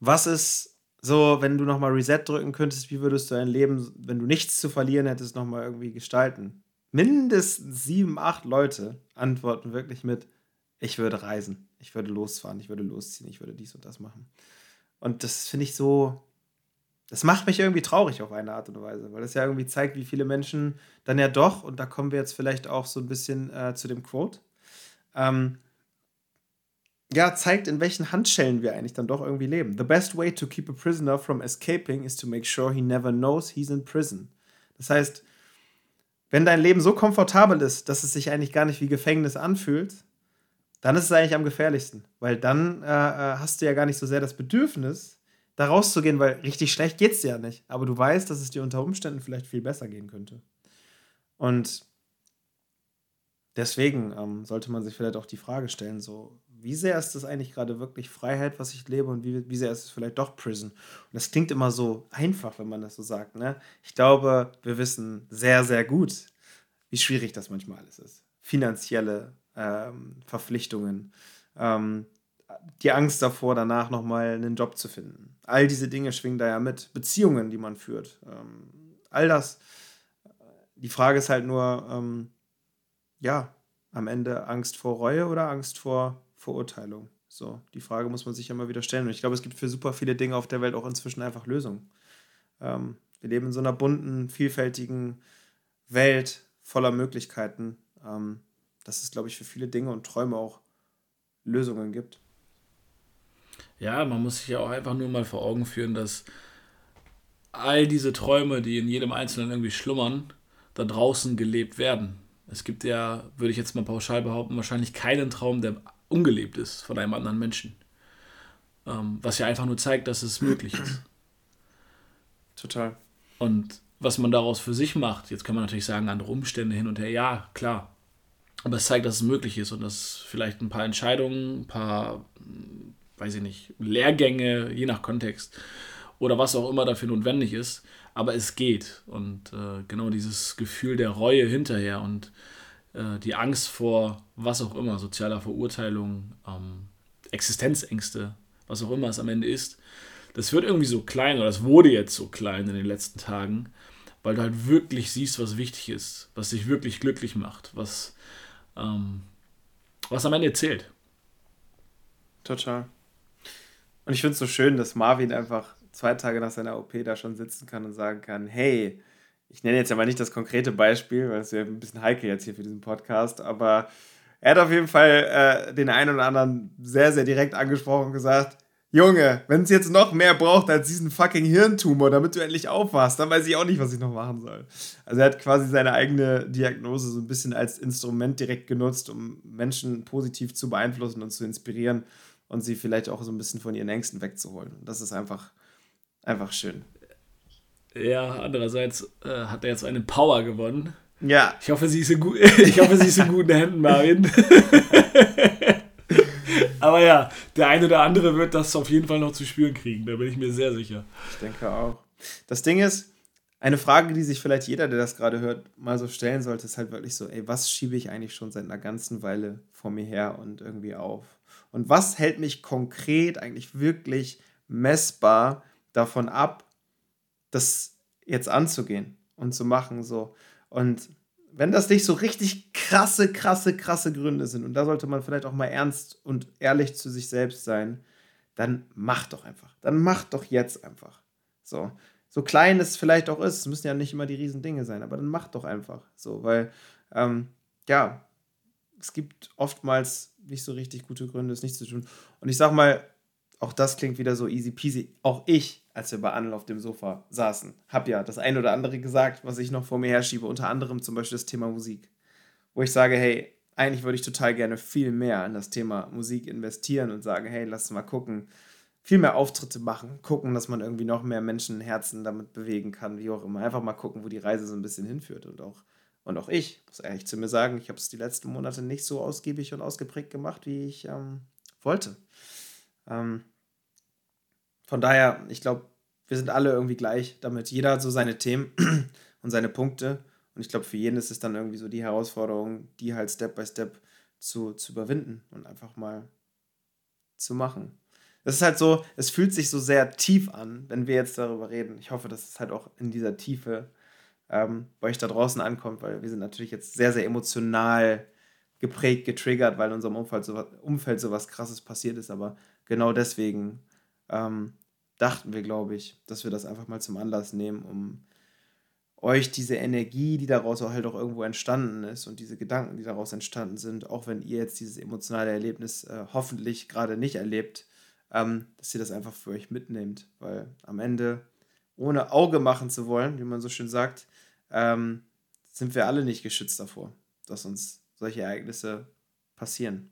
was ist so, wenn du nochmal Reset drücken könntest, wie würdest du dein Leben, wenn du nichts zu verlieren hättest, nochmal irgendwie gestalten? Mindestens sieben, acht Leute antworten wirklich mit, ich würde reisen, ich würde losfahren, ich würde losziehen, ich würde dies und das machen. Und das finde ich so, das macht mich irgendwie traurig auf eine Art und Weise, weil das ja irgendwie zeigt, wie viele Menschen dann ja doch, und da kommen wir jetzt vielleicht auch so ein bisschen äh, zu dem Quote, ähm, ja, zeigt, in welchen Handschellen wir eigentlich dann doch irgendwie leben. The best way to keep a prisoner from escaping is to make sure he never knows he's in prison. Das heißt, wenn dein Leben so komfortabel ist, dass es sich eigentlich gar nicht wie Gefängnis anfühlt, dann ist es eigentlich am gefährlichsten. Weil dann äh, äh hast du ja gar nicht so sehr das Bedürfnis, da rauszugehen, weil richtig schlecht geht es dir ja nicht. Aber du weißt, dass es dir unter Umständen vielleicht viel besser gehen könnte. Und deswegen ähm, sollte man sich vielleicht auch die Frage stellen, so, wie sehr ist das eigentlich gerade wirklich Freiheit, was ich lebe und wie, wie sehr ist es vielleicht doch Prison? Und das klingt immer so einfach, wenn man das so sagt. Ne? Ich glaube, wir wissen sehr, sehr gut, wie schwierig das manchmal alles ist. Finanzielle ähm, Verpflichtungen, ähm, die Angst davor, danach nochmal einen Job zu finden. All diese Dinge schwingen da ja mit. Beziehungen, die man führt. Ähm, all das. Die Frage ist halt nur, ähm, ja, am Ende Angst vor Reue oder Angst vor Verurteilung? So, die Frage muss man sich ja mal wieder stellen. Und ich glaube, es gibt für super viele Dinge auf der Welt auch inzwischen einfach Lösungen. Ähm, wir leben in so einer bunten, vielfältigen Welt voller Möglichkeiten, ähm, dass es, glaube ich, für viele Dinge und Träume auch Lösungen gibt. Ja, man muss sich ja auch einfach nur mal vor Augen führen, dass all diese Träume, die in jedem Einzelnen irgendwie schlummern, da draußen gelebt werden. Es gibt ja, würde ich jetzt mal pauschal behaupten, wahrscheinlich keinen Traum, der ungelebt ist von einem anderen Menschen. Ähm, was ja einfach nur zeigt, dass es möglich ist. Total. Und was man daraus für sich macht, jetzt kann man natürlich sagen, andere Umstände hin und her, ja, klar. Aber es zeigt, dass es möglich ist und dass vielleicht ein paar Entscheidungen, ein paar, hm, weiß ich nicht, Lehrgänge, je nach Kontext oder was auch immer dafür notwendig ist, aber es geht. Und äh, genau dieses Gefühl der Reue hinterher und äh, die Angst vor was auch immer, sozialer Verurteilung, ähm, Existenzängste, was auch immer es am Ende ist, das wird irgendwie so klein oder das wurde jetzt so klein in den letzten Tagen, weil du halt wirklich siehst, was wichtig ist, was dich wirklich glücklich macht, was, ähm, was am Ende zählt. Total. Und ich finde es so schön, dass Marvin einfach zwei Tage nach seiner OP da schon sitzen kann und sagen kann, hey, ich nenne jetzt mal nicht das konkrete Beispiel, weil es ja ein bisschen heikel jetzt hier für diesen Podcast, aber er hat auf jeden Fall äh, den einen oder anderen sehr, sehr direkt angesprochen und gesagt, Junge, wenn es jetzt noch mehr braucht als diesen fucking Hirntumor, damit du endlich aufwachst, dann weiß ich auch nicht, was ich noch machen soll. Also er hat quasi seine eigene Diagnose so ein bisschen als Instrument direkt genutzt, um Menschen positiv zu beeinflussen und zu inspirieren und sie vielleicht auch so ein bisschen von ihren Ängsten wegzuholen. Das ist einfach, einfach schön. Ja, andererseits äh, hat er jetzt eine Power gewonnen. Ja. Ich hoffe, sie ist in, gu (laughs) ich hoffe, sie ist in guten Händen, Marvin. (laughs) Aber ja, der eine oder andere wird das auf jeden Fall noch zu spüren kriegen, da bin ich mir sehr sicher. Ich denke auch. Das Ding ist, eine Frage, die sich vielleicht jeder, der das gerade hört, mal so stellen sollte, ist halt wirklich so, ey, was schiebe ich eigentlich schon seit einer ganzen Weile vor mir her und irgendwie auf? Und was hält mich konkret eigentlich wirklich messbar davon ab, das jetzt anzugehen und zu machen. So. Und wenn das nicht so richtig krasse, krasse, krasse Gründe sind, und da sollte man vielleicht auch mal ernst und ehrlich zu sich selbst sein, dann mach doch einfach. Dann mach doch jetzt einfach. So. So klein es vielleicht auch ist, es müssen ja nicht immer die riesen Dinge sein, aber dann mach doch einfach. So, weil, ähm, ja, es gibt oftmals nicht so richtig gute Gründe, es nicht zu tun. Und ich sag mal, auch das klingt wieder so easy peasy. Auch ich, als wir bei Anel auf dem Sofa saßen, habe ja das ein oder andere gesagt, was ich noch vor mir herschiebe. Unter anderem zum Beispiel das Thema Musik. Wo ich sage, hey, eigentlich würde ich total gerne viel mehr in das Thema Musik investieren und sagen, hey, lass mal gucken, viel mehr Auftritte machen, gucken, dass man irgendwie noch mehr Menschenherzen damit bewegen kann, wie auch immer. Einfach mal gucken, wo die Reise so ein bisschen hinführt. Und auch, und auch ich, muss ehrlich zu mir sagen, ich habe es die letzten Monate nicht so ausgiebig und ausgeprägt gemacht, wie ich ähm, wollte. Ähm, von daher, ich glaube, wir sind alle irgendwie gleich damit. Jeder hat so seine Themen (clears throat) und seine Punkte. Und ich glaube, für jeden ist es dann irgendwie so die Herausforderung, die halt Step by Step zu, zu überwinden und einfach mal zu machen. Das ist halt so, es fühlt sich so sehr tief an, wenn wir jetzt darüber reden. Ich hoffe, dass es halt auch in dieser Tiefe ähm, bei euch da draußen ankommt, weil wir sind natürlich jetzt sehr, sehr emotional geprägt, getriggert, weil in unserem Umfeld so, Umfeld so was Krasses passiert ist. Aber genau deswegen ähm, dachten wir, glaube ich, dass wir das einfach mal zum Anlass nehmen, um euch diese Energie, die daraus auch halt auch irgendwo entstanden ist und diese Gedanken, die daraus entstanden sind, auch wenn ihr jetzt dieses emotionale Erlebnis äh, hoffentlich gerade nicht erlebt, ähm, dass ihr das einfach für euch mitnehmt, weil am Ende, ohne Auge machen zu wollen, wie man so schön sagt, ähm, sind wir alle nicht geschützt davor, dass uns solche Ereignisse passieren.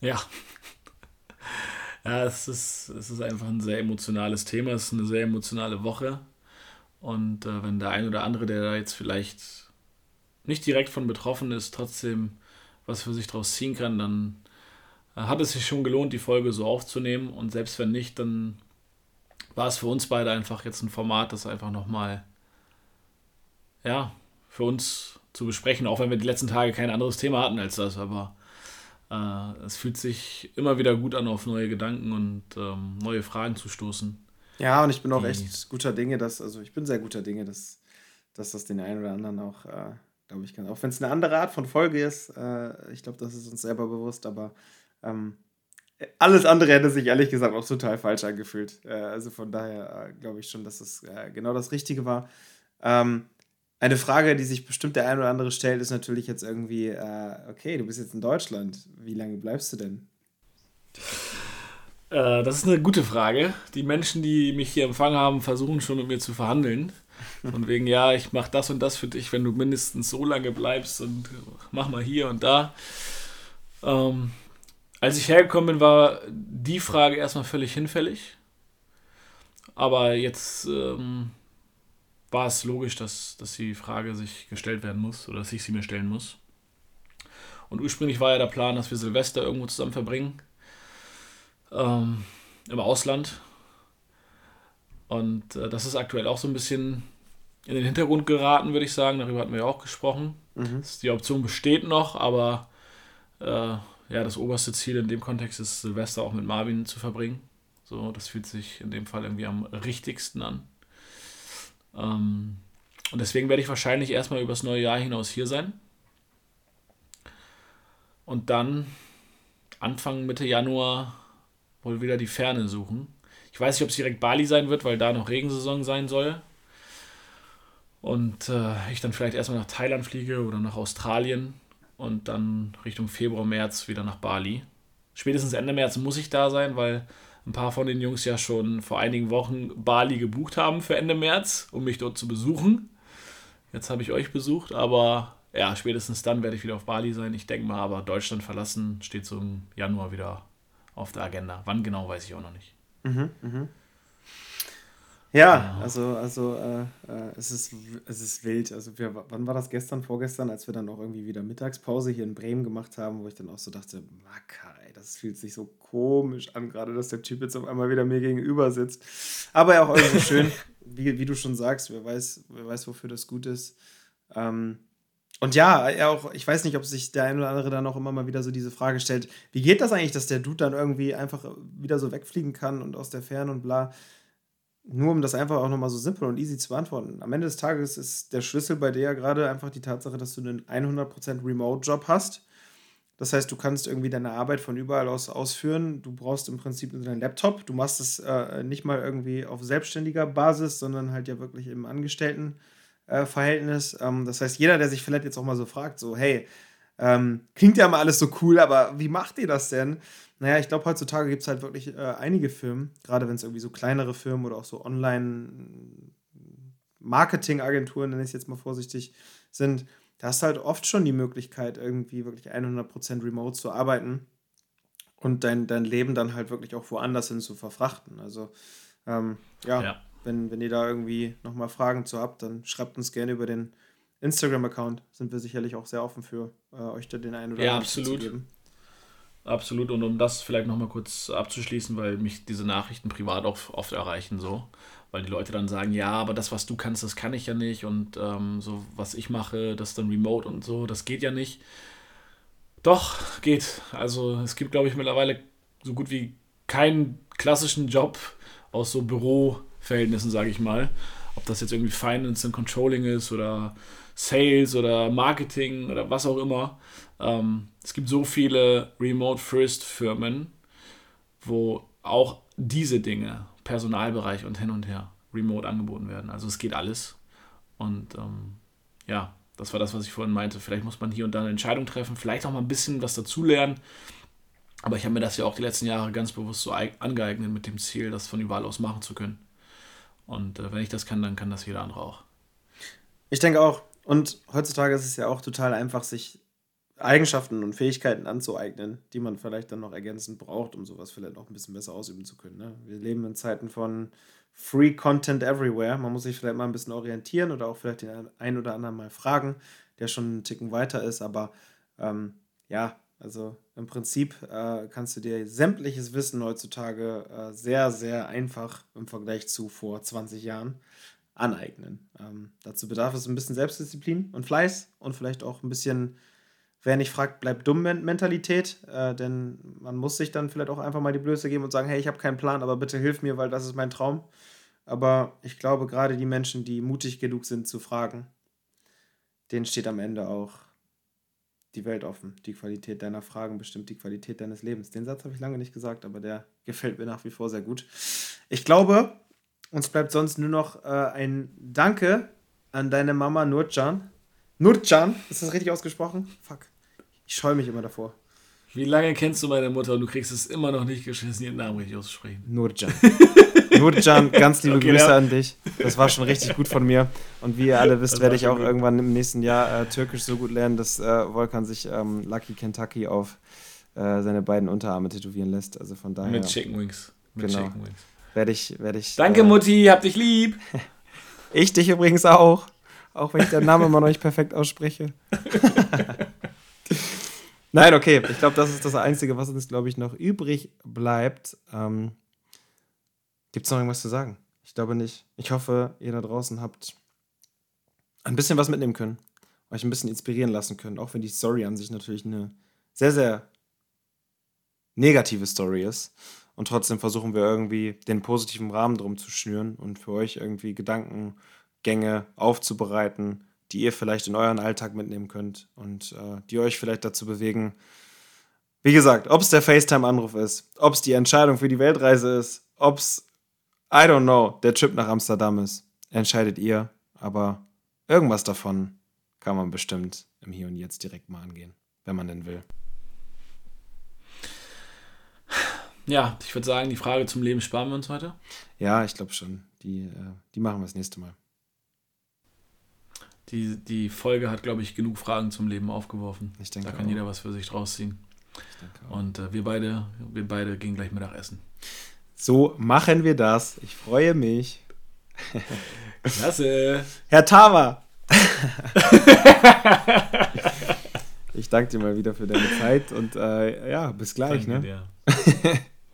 Ja. (laughs) Ja, es ist, es ist einfach ein sehr emotionales Thema, es ist eine sehr emotionale Woche. Und äh, wenn der ein oder andere, der da jetzt vielleicht nicht direkt von betroffen ist, trotzdem was für sich daraus ziehen kann, dann äh, hat es sich schon gelohnt, die Folge so aufzunehmen. Und selbst wenn nicht, dann war es für uns beide einfach jetzt ein Format, das einfach nochmal, ja, für uns zu besprechen, auch wenn wir die letzten Tage kein anderes Thema hatten als das, aber äh, es fühlt sich immer wieder gut an, auf neue Gedanken und ähm, neue Fragen zu stoßen. Ja, und ich bin auch echt guter Dinge, dass, also ich bin sehr guter Dinge, dass, dass das den einen oder anderen auch, äh, glaube ich, kann. Auch wenn es eine andere Art von Folge ist, äh, ich glaube, das ist uns selber bewusst, aber ähm, alles andere hätte sich ehrlich gesagt auch total falsch angefühlt. Äh, also von daher äh, glaube ich schon, dass es äh, genau das Richtige war. Ähm, eine Frage, die sich bestimmt der ein oder andere stellt, ist natürlich jetzt irgendwie, äh, okay, du bist jetzt in Deutschland, wie lange bleibst du denn? Äh, das ist eine gute Frage. Die Menschen, die mich hier empfangen haben, versuchen schon mit mir zu verhandeln. (laughs) Von wegen, ja, ich mache das und das für dich, wenn du mindestens so lange bleibst und mach mal hier und da. Ähm, als ich hergekommen bin, war die Frage erstmal völlig hinfällig. Aber jetzt ähm, war es logisch, dass, dass die Frage sich gestellt werden muss oder dass ich sie mir stellen muss. Und ursprünglich war ja der Plan, dass wir Silvester irgendwo zusammen verbringen. Ähm, Im Ausland. Und äh, das ist aktuell auch so ein bisschen in den Hintergrund geraten, würde ich sagen. Darüber hatten wir ja auch gesprochen. Mhm. Die Option besteht noch, aber äh, ja, das oberste Ziel in dem Kontext ist, Silvester auch mit Marvin zu verbringen. So, das fühlt sich in dem Fall irgendwie am richtigsten an. Ähm, und deswegen werde ich wahrscheinlich erstmal übers neue Jahr hinaus hier sein. Und dann Anfang Mitte Januar wohl wieder die Ferne suchen. Ich weiß nicht, ob es direkt Bali sein wird, weil da noch Regensaison sein soll. Und äh, ich dann vielleicht erstmal nach Thailand fliege oder nach Australien und dann Richtung Februar, März wieder nach Bali. Spätestens Ende März muss ich da sein, weil ein paar von den Jungs ja schon vor einigen Wochen Bali gebucht haben für Ende März, um mich dort zu besuchen. Jetzt habe ich euch besucht, aber ja, spätestens dann werde ich wieder auf Bali sein. Ich denke mal, aber Deutschland verlassen steht so im Januar wieder auf der Agenda. Wann genau, weiß ich auch noch nicht. Mhm, mhm. Ja, also, also äh, äh, es, ist, es ist wild. Also wir, wann war das gestern, vorgestern, als wir dann auch irgendwie wieder Mittagspause hier in Bremen gemacht haben, wo ich dann auch so dachte, Makai, das fühlt sich so komisch an, gerade dass der Typ jetzt auf einmal wieder mir gegenüber sitzt. Aber ja auch irgendwie schön, (laughs) wie, wie du schon sagst, wer weiß, wer weiß, wofür das gut ist. Ähm, und ja, auch, ich weiß nicht, ob sich der ein oder andere dann auch immer mal wieder so diese Frage stellt, wie geht das eigentlich, dass der Dude dann irgendwie einfach wieder so wegfliegen kann und aus der Ferne und bla. Nur um das einfach auch nochmal so simpel und easy zu beantworten. Am Ende des Tages ist der Schlüssel bei dir ja gerade einfach die Tatsache, dass du einen 100% Remote-Job hast. Das heißt, du kannst irgendwie deine Arbeit von überall aus ausführen. Du brauchst im Prinzip nur deinen Laptop. Du machst es äh, nicht mal irgendwie auf selbstständiger Basis, sondern halt ja wirklich im Angestellten. Äh. Ähm, das heißt, jeder, der sich vielleicht jetzt auch mal so fragt, so, hey, ähm, klingt ja mal alles so cool, aber wie macht ihr das denn? Naja, ich glaube, heutzutage gibt es halt wirklich äh, einige Firmen, gerade wenn es irgendwie so kleinere Firmen oder auch so Online-Marketing-Agenturen, nenne ich es jetzt mal vorsichtig, sind. Da hast du halt oft schon die Möglichkeit, irgendwie wirklich 100% remote zu arbeiten und dein, dein Leben dann halt wirklich auch woanders hin zu verfrachten. Also, ähm, ja, ja, wenn, wenn ihr da irgendwie nochmal Fragen zu habt, dann schreibt uns gerne über den Instagram-Account. Sind wir sicherlich auch sehr offen für, äh, euch da den einen oder anderen ja, zu geben. Absolut. Und um das vielleicht nochmal kurz abzuschließen, weil mich diese Nachrichten privat auch oft erreichen, so. Weil die Leute dann sagen, ja, aber das, was du kannst, das kann ich ja nicht. Und ähm, so, was ich mache, das dann remote und so, das geht ja nicht. Doch, geht. Also es gibt, glaube ich, mittlerweile so gut wie keinen klassischen Job aus so Büro Verhältnissen, sage ich mal. Ob das jetzt irgendwie Finance und Controlling ist oder Sales oder Marketing oder was auch immer. Ähm, es gibt so viele Remote-First-Firmen, wo auch diese Dinge, Personalbereich und hin und her, remote angeboten werden. Also es geht alles. Und ähm, ja, das war das, was ich vorhin meinte. Vielleicht muss man hier und da eine Entscheidung treffen, vielleicht auch mal ein bisschen was dazulernen. Aber ich habe mir das ja auch die letzten Jahre ganz bewusst so angeeignet mit dem Ziel, das von überall aus machen zu können. Und äh, wenn ich das kann, dann kann das jeder andere auch. Ich denke auch. Und heutzutage ist es ja auch total einfach, sich Eigenschaften und Fähigkeiten anzueignen, die man vielleicht dann noch ergänzend braucht, um sowas vielleicht noch ein bisschen besser ausüben zu können. Ne? Wir leben in Zeiten von Free Content Everywhere. Man muss sich vielleicht mal ein bisschen orientieren oder auch vielleicht den einen oder anderen mal fragen, der schon einen Ticken weiter ist. Aber ähm, ja, also im Prinzip äh, kannst du dir sämtliches Wissen heutzutage äh, sehr, sehr einfach im Vergleich zu vor 20 Jahren aneignen. Ähm, dazu bedarf es ein bisschen Selbstdisziplin und Fleiß und vielleicht auch ein bisschen, wer nicht fragt, bleibt dumm Mentalität, äh, denn man muss sich dann vielleicht auch einfach mal die Blöße geben und sagen, hey, ich habe keinen Plan, aber bitte hilf mir, weil das ist mein Traum. Aber ich glaube, gerade die Menschen, die mutig genug sind zu fragen, denen steht am Ende auch die Welt offen. Die Qualität deiner Fragen bestimmt die Qualität deines Lebens. Den Satz habe ich lange nicht gesagt, aber der (laughs) gefällt mir nach wie vor sehr gut. Ich glaube, uns bleibt sonst nur noch äh, ein Danke an deine Mama Nurcan. Nurcan, ist das richtig ausgesprochen? Fuck. Ich scheue mich immer davor. Wie lange kennst du meine Mutter und du kriegst es immer noch nicht geschissen, ihren Namen richtig auszusprechen? Nurcan. (laughs) Nurcan, ganz liebe okay, Grüße ja. an dich. Das war schon richtig gut von mir. Und wie ihr alle wisst, werde ich auch gut. irgendwann im nächsten Jahr äh, Türkisch so gut lernen, dass äh, Volkan sich ähm, Lucky Kentucky auf äh, seine beiden Unterarme tätowieren lässt. Also von daher. Mit Chicken Wings. Mit genau. Chicken Wings. Werde ich, werde ich. Danke, äh, Mutti, hab dich lieb. (laughs) Ich dich übrigens auch. Auch wenn ich den Namen immer noch nicht perfekt ausspreche. (laughs) Nein, okay. Ich glaube, das ist das Einzige, was uns, glaube ich, noch übrig bleibt. Ähm, Gibt es noch irgendwas zu sagen? Ich glaube nicht. Ich hoffe, ihr da draußen habt ein bisschen was mitnehmen können. Euch ein bisschen inspirieren lassen können. Auch wenn die Story an sich natürlich eine sehr, sehr negative Story ist. Und trotzdem versuchen wir irgendwie den positiven Rahmen drum zu schnüren und für euch irgendwie Gedankengänge aufzubereiten, die ihr vielleicht in euren Alltag mitnehmen könnt und äh, die euch vielleicht dazu bewegen. Wie gesagt, ob es der FaceTime-Anruf ist, ob es die Entscheidung für die Weltreise ist, ob es, I don't know, der Trip nach Amsterdam ist, entscheidet ihr. Aber irgendwas davon kann man bestimmt im Hier und Jetzt direkt mal angehen, wenn man denn will. Ja, ich würde sagen, die Frage zum Leben sparen wir uns heute. Ja, ich glaube schon. Die, äh, die machen wir das nächste Mal. Die, die Folge hat, glaube ich, genug Fragen zum Leben aufgeworfen. Ich denke da kann auch. jeder was für sich draus ziehen. Und äh, wir, beide, wir beide gehen gleich Mittagessen. So machen wir das. Ich freue mich. Klasse. Herr Tama. (laughs) ich danke dir mal wieder für deine Zeit und äh, ja, bis gleich. Danke ne?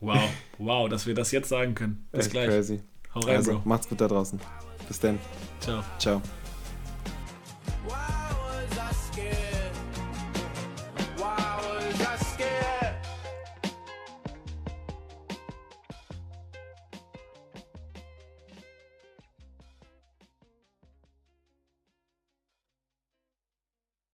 Wow, wow, dass wir das jetzt sagen können. Bis Echt gleich. Crazy. Hau rein, also, Bro. Macht's gut da draußen. Bis dann. Ciao. Ciao. Why?